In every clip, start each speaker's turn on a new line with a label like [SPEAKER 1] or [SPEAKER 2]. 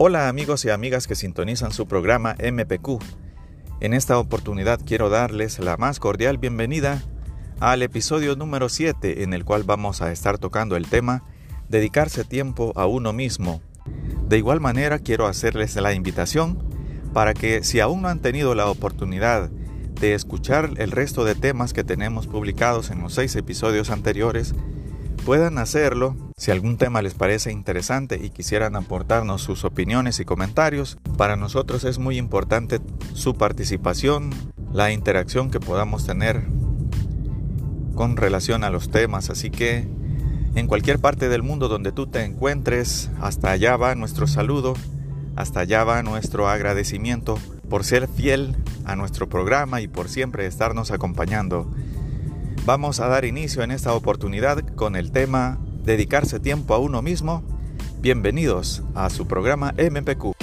[SPEAKER 1] Hola amigos y amigas que sintonizan su programa MPQ. En esta oportunidad quiero darles la más cordial bienvenida al episodio número 7 en el cual vamos a estar tocando el tema dedicarse tiempo a uno mismo. De igual manera quiero hacerles la invitación para que si aún no han tenido la oportunidad de escuchar el resto de temas que tenemos publicados en los seis episodios anteriores, puedan hacerlo. Si algún tema les parece interesante y quisieran aportarnos sus opiniones y comentarios, para nosotros es muy importante su participación, la interacción que podamos tener con relación a los temas. Así que en cualquier parte del mundo donde tú te encuentres, hasta allá va nuestro saludo, hasta allá va nuestro agradecimiento por ser fiel a nuestro programa y por siempre estarnos acompañando. Vamos a dar inicio en esta oportunidad con el tema Dedicarse tiempo a uno mismo. Bienvenidos a su programa MPQ.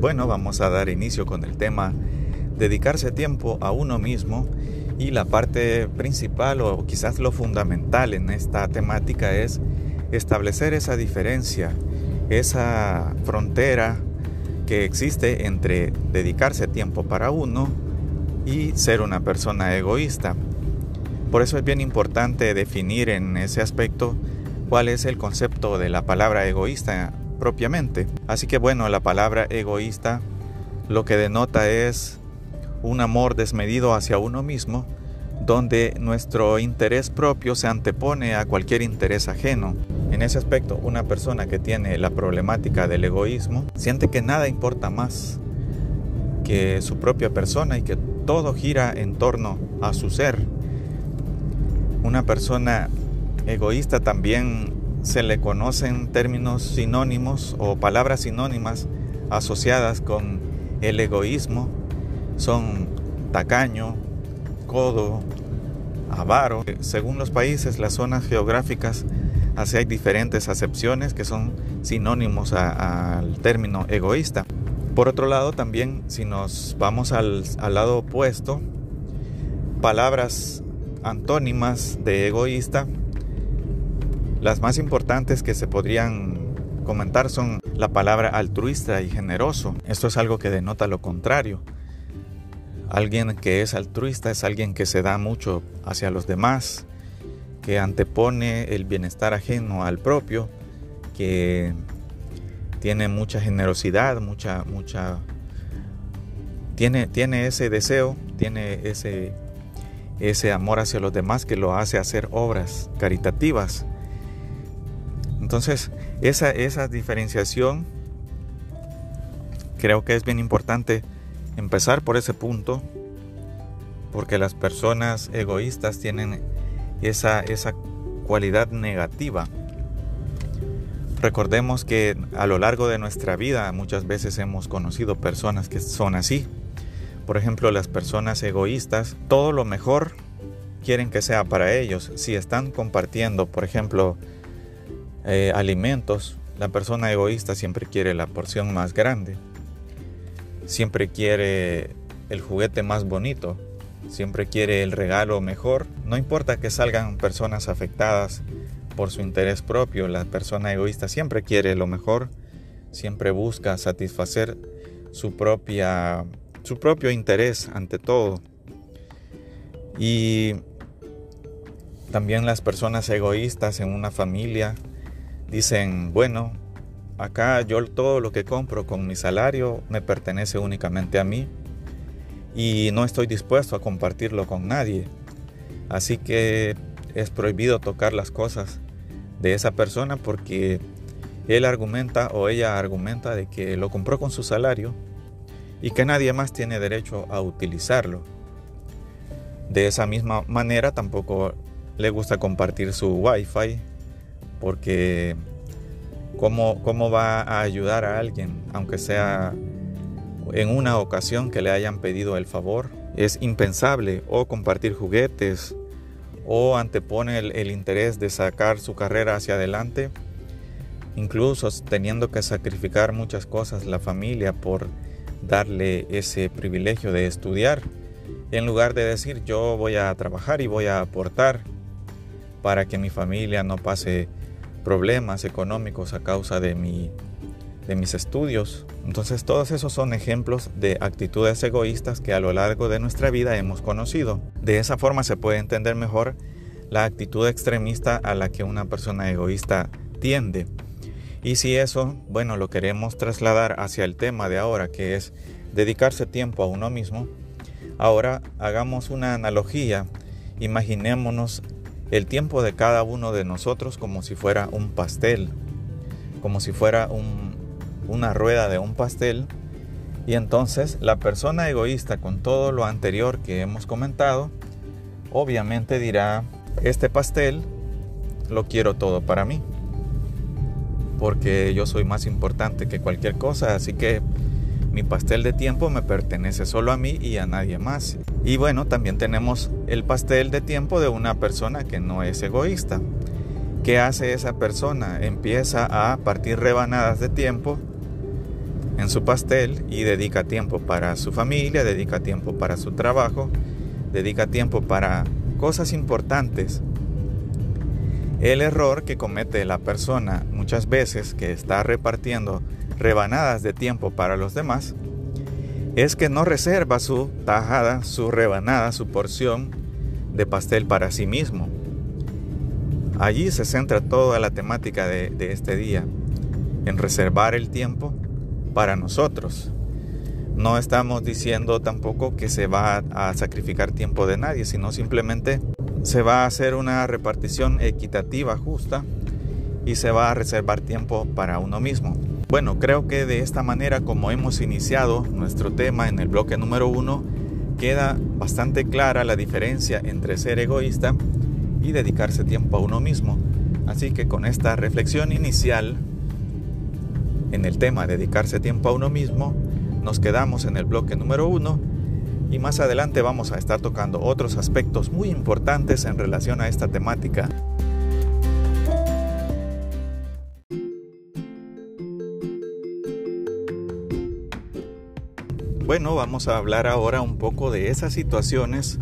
[SPEAKER 1] Bueno, vamos a dar inicio con el tema dedicarse tiempo a uno mismo y la parte principal o quizás lo fundamental en esta temática es establecer esa diferencia, esa frontera que existe entre dedicarse tiempo para uno y ser una persona egoísta. Por eso es bien importante definir en ese aspecto cuál es el concepto de la palabra egoísta propiamente. Así que bueno, la palabra egoísta lo que denota es un amor desmedido hacia uno mismo, donde nuestro interés propio se antepone a cualquier interés ajeno. En ese aspecto, una persona que tiene la problemática del egoísmo siente que nada importa más que su propia persona y que todo gira en torno a su ser. Una persona egoísta también se le conocen términos sinónimos o palabras sinónimas asociadas con el egoísmo. Son tacaño, codo, avaro. Según los países, las zonas geográficas Así hay diferentes acepciones que son sinónimos al término egoísta. Por otro lado, también si nos vamos al, al lado opuesto, palabras antónimas de egoísta, las más importantes que se podrían comentar son la palabra altruista y generoso. Esto es algo que denota lo contrario. Alguien que es altruista es alguien que se da mucho hacia los demás, que antepone el bienestar ajeno al propio, que tiene mucha generosidad, mucha, mucha, tiene, tiene ese deseo, tiene ese, ese amor hacia los demás que lo hace hacer obras caritativas. Entonces, esa, esa diferenciación creo que es bien importante empezar por ese punto, porque las personas egoístas tienen esa, esa cualidad negativa. Recordemos que a lo largo de nuestra vida muchas veces hemos conocido personas que son así. Por ejemplo, las personas egoístas, todo lo mejor quieren que sea para ellos. Si están compartiendo, por ejemplo, eh, alimentos, la persona egoísta siempre quiere la porción más grande. Siempre quiere el juguete más bonito siempre quiere el regalo mejor. No importa que salgan personas afectadas por su interés propio, la persona egoísta siempre quiere lo mejor, siempre busca satisfacer su propia su propio interés ante todo. Y también las personas egoístas en una familia dicen, bueno, acá yo todo lo que compro con mi salario me pertenece únicamente a mí y no estoy dispuesto a compartirlo con nadie. Así que es prohibido tocar las cosas de esa persona porque él argumenta o ella argumenta de que lo compró con su salario y que nadie más tiene derecho a utilizarlo. De esa misma manera tampoco le gusta compartir su wifi porque ¿cómo, cómo va a ayudar a alguien aunque sea en una ocasión que le hayan pedido el favor. Es impensable o compartir juguetes o antepone el, interés de sacar su carrera hacia adelante, incluso teniendo que sacrificar muchas cosas la familia por darle ese privilegio de estudiar. en lugar de decir yo voy a trabajar y voy a aportar para que mi familia no pase problemas económicos a causa de, mi, de mis estudios. Entonces todos esos son ejemplos de actitudes egoístas que a lo largo de nuestra vida hemos conocido. De esa forma se puede entender mejor la actitud extremista a la que una persona egoísta tiende. Y si eso, bueno, lo queremos trasladar hacia el tema de ahora, que es dedicarse tiempo a uno mismo, ahora hagamos una analogía. Imaginémonos el tiempo de cada uno de nosotros como si fuera un pastel, como si fuera una rueda de un pastel. Y entonces la persona egoísta con todo lo anterior que hemos comentado, obviamente dirá, este pastel lo quiero todo para mí, porque yo soy más importante que cualquier cosa, así que mi pastel de tiempo me pertenece solo a mí y a nadie más. Y bueno, también tenemos el pastel de tiempo de una persona que no es egoísta. ¿Qué hace esa persona? Empieza a partir rebanadas de tiempo en su pastel y dedica tiempo para su familia, dedica tiempo para su trabajo, dedica tiempo para cosas importantes. El error que comete la persona muchas veces que está repartiendo rebanadas de tiempo para los demás es que no reserva su tajada, su rebanada, su porción de pastel para sí mismo. Allí se centra toda la temática de, de este día, en reservar el tiempo para nosotros. No estamos diciendo tampoco que se va a sacrificar tiempo de nadie, sino simplemente se va a hacer una repartición equitativa, justa, y se va a reservar tiempo para uno mismo. Bueno, creo que de esta manera como hemos iniciado nuestro tema en el bloque número uno, queda bastante clara la diferencia entre ser egoísta y dedicarse tiempo a uno mismo. Así que con esta reflexión inicial en el tema dedicarse tiempo a uno mismo, nos quedamos en el bloque número uno y más adelante vamos a estar tocando otros aspectos muy importantes en relación a esta temática. Bueno, vamos a hablar ahora un poco de esas situaciones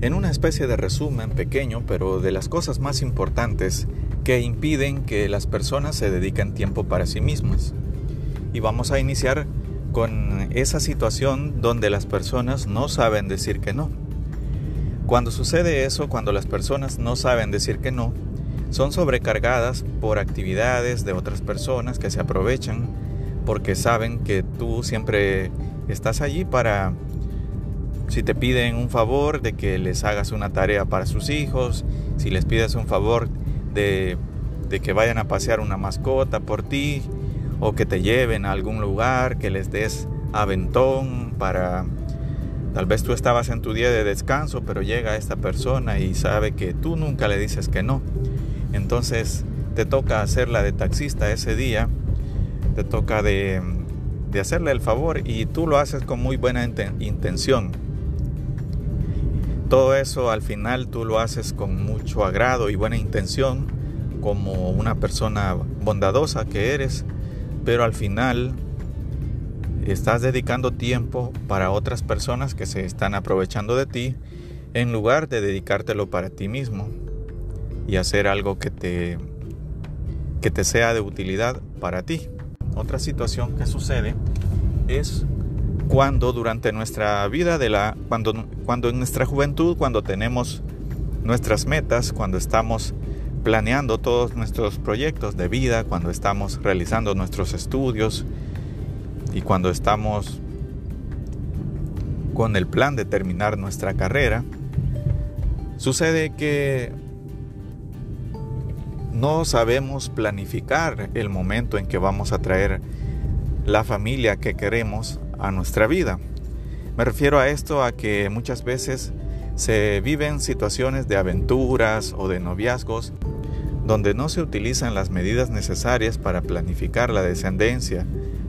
[SPEAKER 1] en una especie de resumen pequeño, pero de las cosas más importantes que impiden que las personas se dediquen tiempo para sí mismas. Y vamos a iniciar con esa situación donde las personas no saben decir que no. Cuando sucede eso, cuando las personas no saben decir que no, son sobrecargadas por actividades de otras personas que se aprovechan porque saben que tú siempre estás allí para, si te piden un favor de que les hagas una tarea para sus hijos, si les pides un favor de, que vayan a pasear una mascota por ti, o que te lleven a algún lugar, que les des aventón para... Tal vez tú estabas en tu día de descanso, pero llega esta persona y sabe que tú nunca le dices que no. Entonces te toca hacerla de taxista ese día, te toca de hacerle el favor y tú lo haces con muy buena intención. Todo eso al final tú lo haces con mucho agrado y buena intención, como una persona bondadosa que eres, pero al final estás dedicando tiempo para otras personas que se están aprovechando de ti en lugar de dedicártelo para ti mismo y hacer algo que te que te sea de utilidad para ti. Otra situación que sucede es cuando durante nuestra vida de la cuando cuando en nuestra juventud, cuando tenemos nuestras metas, cuando estamos planeando todos nuestros proyectos de vida, cuando estamos realizando nuestros estudios y cuando estamos con el plan de terminar nuestra carrera, sucede que no sabemos planificar el momento en que vamos a traer la familia que queremos a nuestra vida. Me refiero a esto a que muchas veces se viven situaciones de aventuras o de noviazgos donde no se utilizan las medidas necesarias para planificar la descendencia.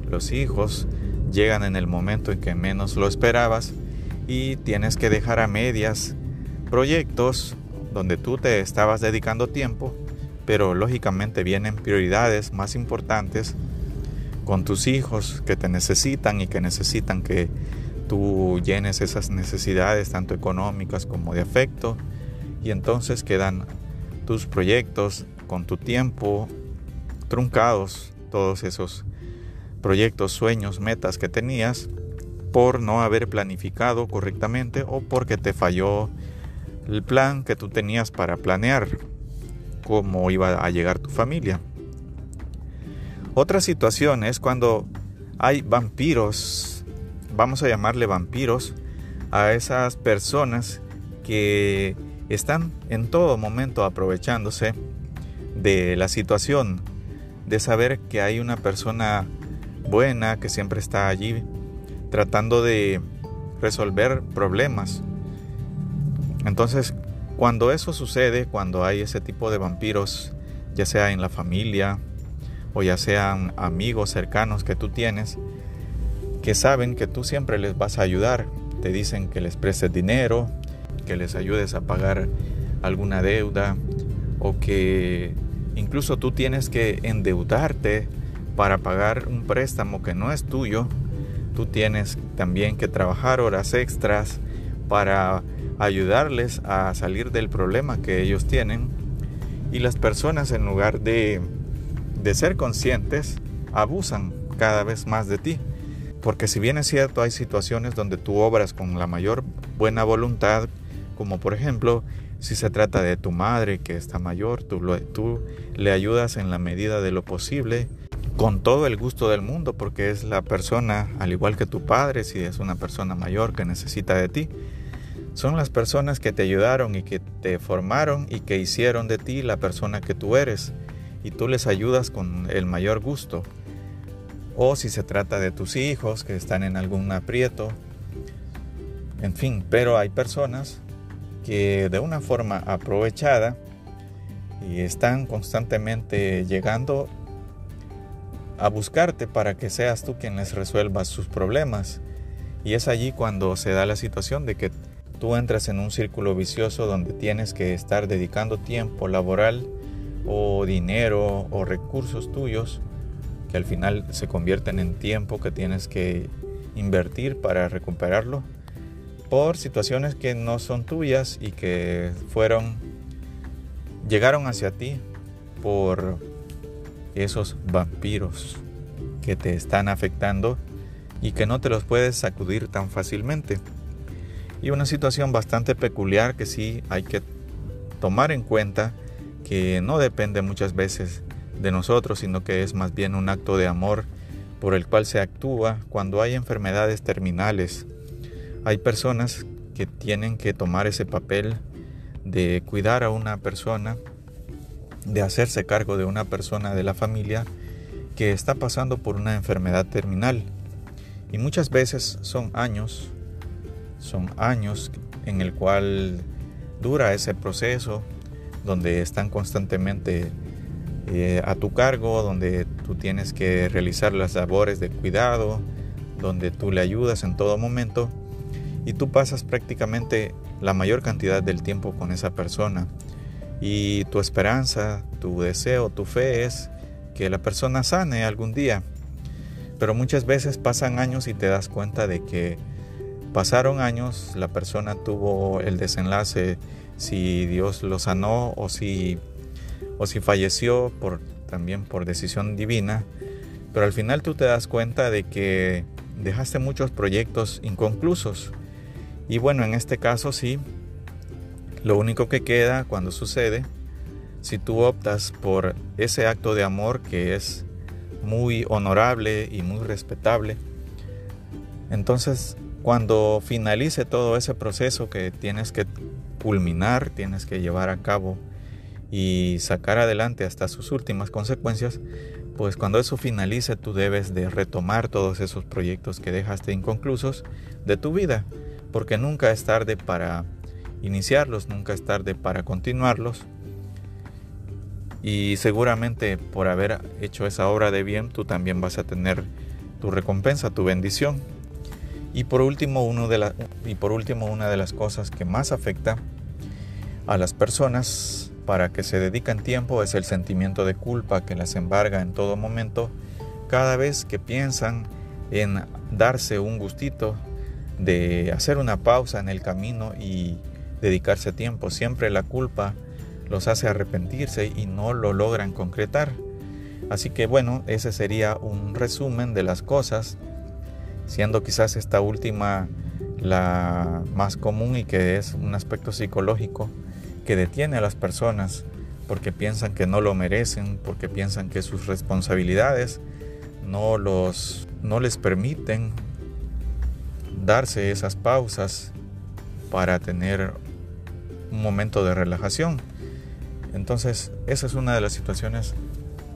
[SPEAKER 1] Los hijos llegan en el momento en que menos lo esperabas y tienes que dejar a medias proyectos donde tú te estabas dedicando tiempo pero lógicamente vienen prioridades más importantes con tus hijos que te necesitan y que necesitan que tú llenes esas necesidades tanto económicas como de afecto y entonces quedan tus proyectos con tu tiempo truncados, todos esos proyectos, sueños, metas que tenías por no haber planificado correctamente o porque te falló el plan que tú tenías para planear cómo iba a llegar tu familia. Otra situación es cuando hay vampiros, vamos a llamarle vampiros, a esas personas que están en todo momento aprovechándose de la situación, de saber que hay una persona buena que siempre está allí tratando de resolver problemas. Entonces, cuando eso sucede, cuando hay ese tipo de vampiros, ya sea en la familia o ya sean amigos cercanos que tú tienes, que saben que tú siempre les vas a ayudar, te dicen que les prestes dinero, que les ayudes a pagar alguna deuda o que incluso tú tienes que endeudarte para pagar un préstamo que no es tuyo, tú tienes también que trabajar horas extras para ayudarles a salir del problema que ellos tienen. Y las personas en lugar de, de ser conscientes, abusan cada vez más de ti. Porque si bien es cierto, hay situaciones donde tú obras con la mayor buena voluntad, como por ejemplo, si se trata de tu madre que está mayor, tú, tú le ayudas en la medida de lo posible con todo el gusto del mundo, porque es la persona, al igual que tu padre, si es una persona mayor que necesita de ti, son las personas que te ayudaron y que te formaron y que hicieron de ti la persona que tú eres, y tú les ayudas con el mayor gusto. O si se trata de tus hijos que están en algún aprieto, en fin, pero hay personas que de una forma aprovechada y están constantemente llegando a buscarte para que seas tú quien les resuelva sus problemas. Y es allí cuando se da la situación de que tú entras en un círculo vicioso donde tienes que estar dedicando tiempo laboral o dinero o recursos tuyos que al final se convierten en tiempo que tienes que invertir para recuperarlo por situaciones que no son tuyas y que fueron llegaron hacia ti por esos vampiros que te están afectando y que no te los puedes sacudir tan fácilmente. Y una situación bastante peculiar que sí hay que tomar en cuenta que no depende muchas veces de nosotros, sino que es más bien un acto de amor por el cual se actúa cuando hay enfermedades terminales. Hay personas que tienen que tomar ese papel de cuidar a una persona de hacerse cargo de una persona de la familia que está pasando por una enfermedad terminal. Y muchas veces son años, son años en el cual dura ese proceso, donde están constantemente eh, a tu cargo, donde tú tienes que realizar las labores de cuidado, donde tú le ayudas en todo momento y tú pasas prácticamente la mayor cantidad del tiempo con esa persona y tu esperanza, tu deseo, tu fe es que la persona sane algún día. Pero muchas veces pasan años y te das cuenta de que pasaron años, la persona tuvo el desenlace si Dios lo sanó o si o si falleció también por decisión divina, pero al final tú te das cuenta de que dejaste muchos proyectos inconclusos. Y bueno, en este caso sí, lo único que queda cuando sucede, si tú optas por ese acto de amor que es muy honorable y muy respetable, entonces cuando finalice todo ese proceso que tienes que culminar, tienes que llevar a cabo y sacar adelante hasta sus últimas consecuencias, pues cuando eso finalice tú debes de retomar todos esos proyectos que dejaste inconclusos de tu vida, porque nunca es tarde para iniciarlos, nunca es tarde para continuarlos. Y seguramente por haber hecho esa obra de bien, tú también vas a tener tu recompensa, tu bendición. Y por último, uno de la, y por último una de las cosas que más afecta a las personas para que se dedican tiempo es el sentimiento de culpa que las embarga en todo momento cada vez que piensan en darse un gustito de hacer una pausa en el camino y dedicarse tiempo. Siempre la culpa los hace arrepentirse y no lo logran concretar. Así que bueno, ese sería un resumen de las cosas, siendo quizás esta última la más común y que es un aspecto psicológico que detiene a las personas porque piensan que no lo merecen, porque piensan que sus responsabilidades no los no les permiten darse esas pausas para tener un momento de relajación. Entonces, esa es una de las situaciones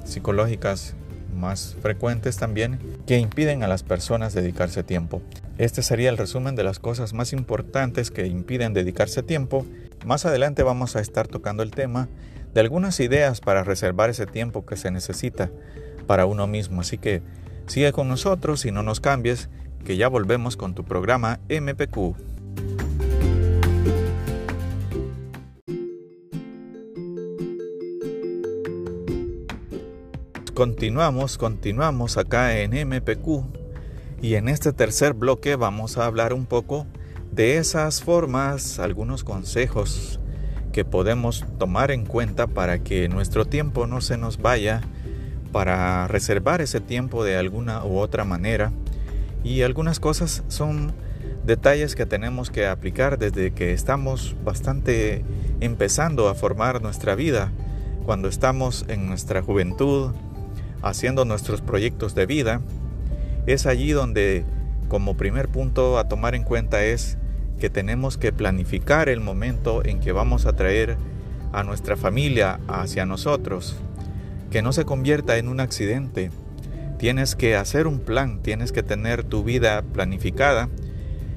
[SPEAKER 1] psicológicas más frecuentes también que impiden a las personas dedicarse tiempo. Este sería el resumen de las cosas más importantes que impiden dedicarse tiempo. Más adelante vamos a estar tocando el tema de algunas ideas para reservar ese tiempo que se necesita para uno mismo. Así que sigue con nosotros y no nos cambies, que ya volvemos con tu programa MPQ. Continuamos, continuamos acá en MPQ y en este tercer bloque vamos a hablar un poco de esas formas, algunos consejos que podemos tomar en cuenta para que nuestro tiempo no se nos vaya, para reservar ese tiempo de alguna u otra manera. Y algunas cosas son detalles que tenemos que aplicar desde que estamos bastante empezando a formar nuestra vida, cuando estamos en nuestra juventud, haciendo nuestros proyectos de vida, es allí donde como primer punto a tomar en cuenta es que tenemos que planificar el momento en que vamos a traer a nuestra familia hacia nosotros, que no se convierta en un accidente. Tienes que hacer un plan, tienes que tener tu vida planificada.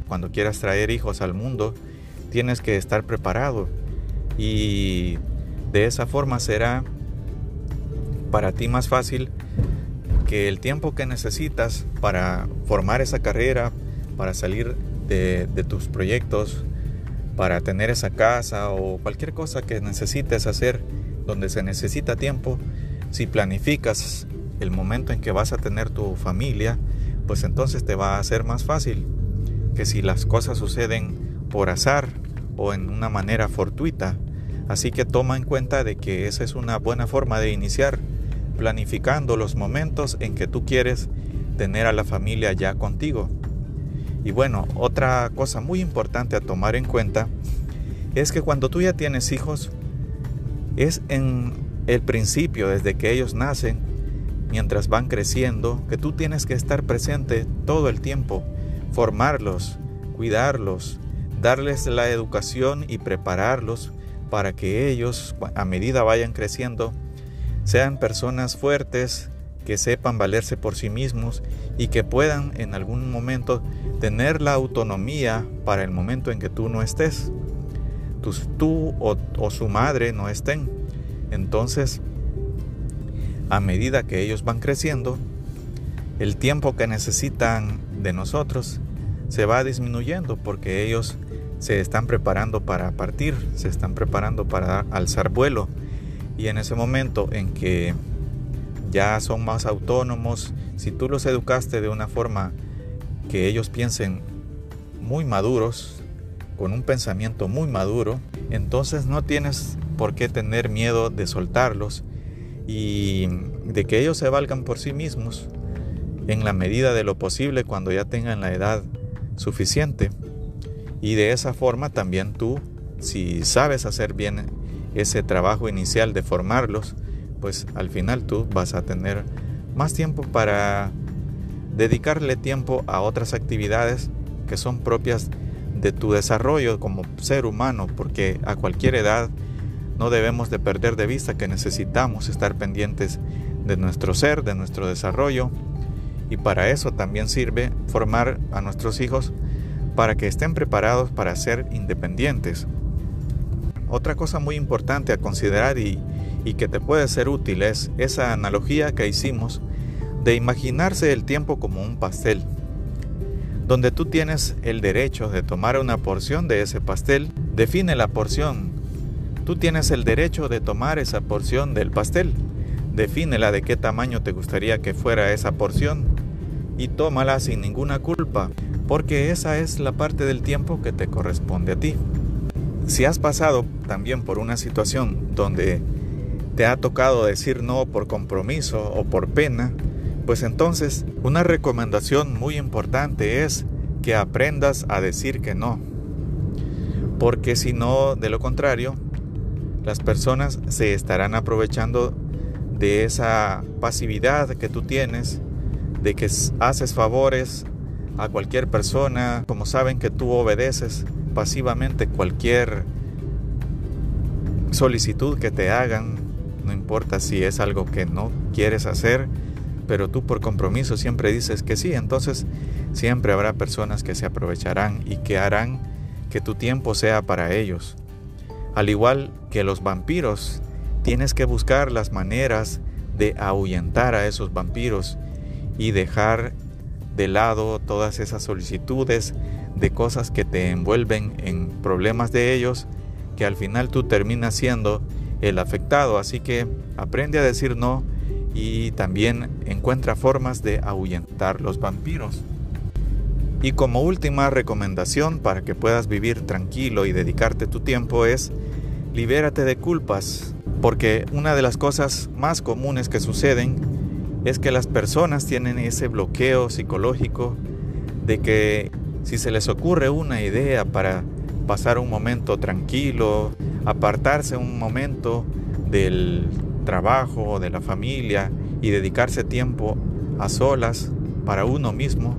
[SPEAKER 1] Cuando quieras traer hijos al mundo, tienes que estar preparado y de esa forma será para ti más fácil que el tiempo que necesitas para formar esa carrera, para salir de, tus proyectos, para tener esa casa o cualquier cosa que necesites hacer donde se necesita tiempo, si planificas el momento en que vas a tener tu familia, pues entonces te va a ser más fácil que si las cosas suceden por azar o en una manera fortuita. Así que toma en cuenta de que esa es una buena forma de iniciar planificando los momentos en que tú quieres tener a la familia ya contigo. Y bueno, otra cosa muy importante a tomar en cuenta es que cuando tú ya tienes hijos, es en el principio, desde que ellos nacen, mientras van creciendo, que tú tienes que estar presente todo el tiempo, formarlos, cuidarlos, darles la educación y prepararlos para que ellos, a medida vayan creciendo, sean personas fuertes, que sepan valerse por sí mismos y que puedan en algún momento tener la autonomía para el momento en que tú no estés, tú, o, o su madre no estén. Entonces, a medida que ellos van creciendo, el tiempo que necesitan de nosotros se va disminuyendo porque ellos se están preparando para partir, se están preparando para alzar vuelo y en ese momento en que ya son más autónomos, si tú los educaste de una forma que ellos piensen muy maduros, con un pensamiento muy maduro, entonces no tienes por qué tener miedo de soltarlos y de que ellos se valgan por sí mismos en la medida de lo posible cuando ya tengan la edad suficiente. Y de esa forma también tú, si sabes hacer bien ese trabajo inicial de formarlos, pues al final tú vas a tener más tiempo para dedicarle tiempo a otras actividades que son propias de tu desarrollo como ser humano, porque a cualquier edad no debemos de perder de vista que necesitamos estar pendientes de nuestro ser, de nuestro desarrollo, y para eso también sirve formar a nuestros hijos para que estén preparados para ser independientes. Otra cosa muy importante a considerar y, que te puede ser útil es esa analogía que hicimos de imaginarse el tiempo como un pastel, donde tú tienes el derecho de tomar una porción de ese pastel, define la porción. Tú tienes el derecho de tomar esa porción del pastel, defínela de qué tamaño te gustaría que fuera esa porción y tómala sin ninguna culpa, porque esa es la parte del tiempo que te corresponde a ti. Si has pasado también por una situación donde te ha tocado decir no por compromiso o por pena, pues entonces una recomendación muy importante es que aprendas a decir que no. Porque si no, de lo contrario, las personas se estarán aprovechando de esa pasividad que tú tienes, de que haces favores a cualquier persona, como saben que tú obedeces pasivamente cualquier solicitud que te hagan, no importa si es algo que no quieres hacer, pero tú por compromiso siempre dices que sí, entonces siempre habrá personas que se aprovecharán y que harán que tu tiempo sea para ellos. Al igual que los vampiros, tienes que buscar las maneras de ahuyentar a esos vampiros y dejar de lado todas esas solicitudes de cosas que te envuelven en problemas de ellos, que al final tú terminas siendo el afectado. Así que aprende a decir no y también encuentra formas de ahuyentar los vampiros. Y como última recomendación para que puedas vivir tranquilo y dedicarte tu tiempo es libérate de culpas, porque una de las cosas más comunes que suceden es que las personas tienen ese bloqueo psicológico de que si se les ocurre una idea para pasar un momento tranquilo, apartarse un momento del trabajo, de la familia y dedicarse tiempo a solas para uno mismo,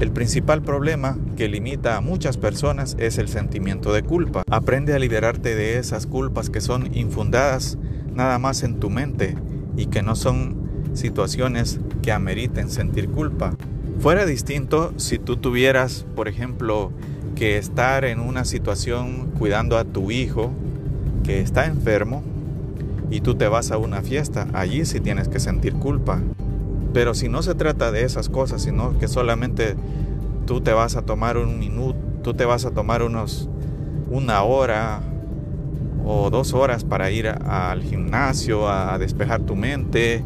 [SPEAKER 1] el principal problema que limita a muchas personas es el sentimiento de culpa. Aprende a liberarte de esas culpas que son infundadas nada más en tu mente y que no son situaciones que ameriten sentir culpa. Fuera distinto si tú tuvieras, por ejemplo, que estar en una situación cuidando a tu hijo que está enfermo y tú te vas a una fiesta, allí sí tienes que sentir culpa. Pero si no se trata de esas cosas, sino que solamente tú te vas a tomar un minuto, tú te vas a tomar unos una hora o dos horas para ir al gimnasio a despejar tu mente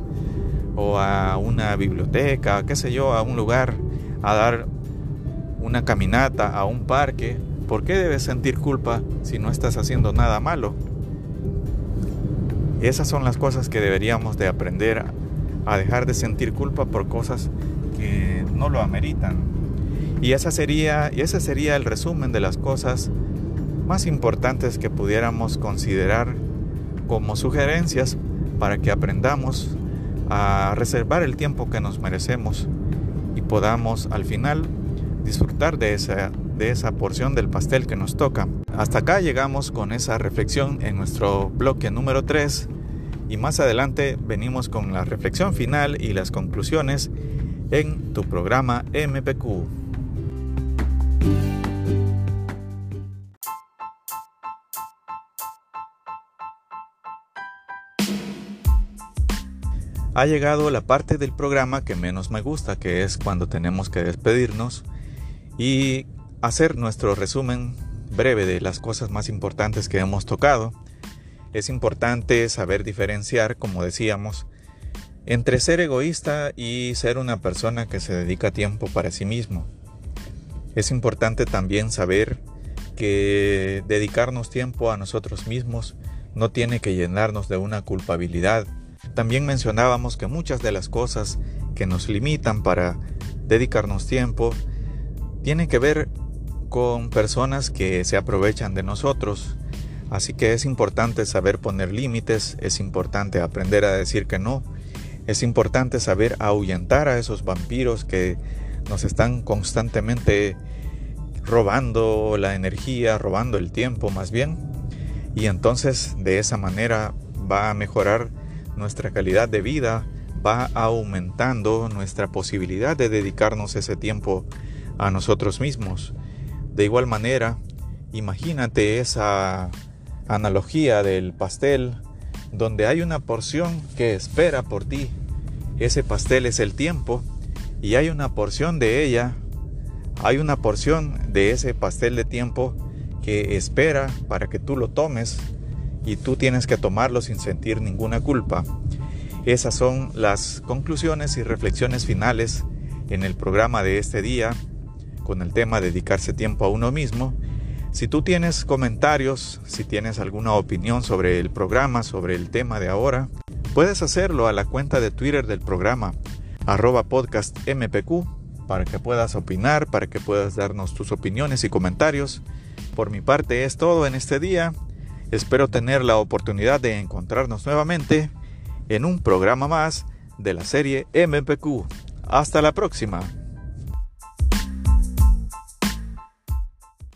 [SPEAKER 1] o a una biblioteca, qué sé yo, a un lugar a dar una caminata a un parque, ¿por qué debes sentir culpa si no estás haciendo nada malo? Esas son las cosas que deberíamos de aprender a dejar de sentir culpa por cosas que no lo ameritan. Y, esa sería, y ese sería el resumen de las cosas más importantes que pudiéramos considerar como sugerencias para que aprendamos a reservar el tiempo que nos merecemos y podamos al final disfrutar de esa, de esa porción del pastel que nos toca. Hasta acá llegamos con esa reflexión en nuestro bloque número 3 y más adelante venimos con la reflexión final y las conclusiones en tu programa MPQ. Ha llegado la parte del programa que menos me gusta, que es cuando tenemos que despedirnos y hacer nuestro resumen breve de las cosas más importantes que hemos tocado. Es importante saber diferenciar, como decíamos, entre ser egoísta y ser una persona que se dedica tiempo para sí mismo. Es importante también saber que dedicarnos tiempo a nosotros mismos no tiene que llenarnos de una culpabilidad. También mencionábamos que muchas de las cosas que nos limitan para dedicarnos tiempo tiene que ver con personas que se aprovechan de nosotros. Así que es importante saber poner límites, es importante aprender a decir que no, es importante saber ahuyentar a esos vampiros que nos están constantemente robando la energía, robando el tiempo más bien. Y entonces de esa manera va a mejorar nuestra calidad de vida, va aumentando nuestra posibilidad de dedicarnos ese tiempo a nosotros mismos. De igual manera, imagínate esa analogía del pastel donde hay una porción que espera por ti. Ese pastel es el tiempo y hay una porción de ella, hay una porción de ese pastel de tiempo que espera para que tú lo tomes y tú tienes que tomarlo sin sentir ninguna culpa. Esas son las conclusiones y reflexiones finales en el programa de este día con el tema dedicarse tiempo a uno mismo. Si tú tienes comentarios, si tienes alguna opinión sobre el programa, sobre el tema de ahora, puedes hacerlo a la cuenta de Twitter del programa, arroba podcast para que puedas opinar, para que puedas darnos tus opiniones y comentarios. Por mi parte es todo en este día. Espero tener la oportunidad de encontrarnos nuevamente en un programa más de la serie MPQ. Hasta la próxima.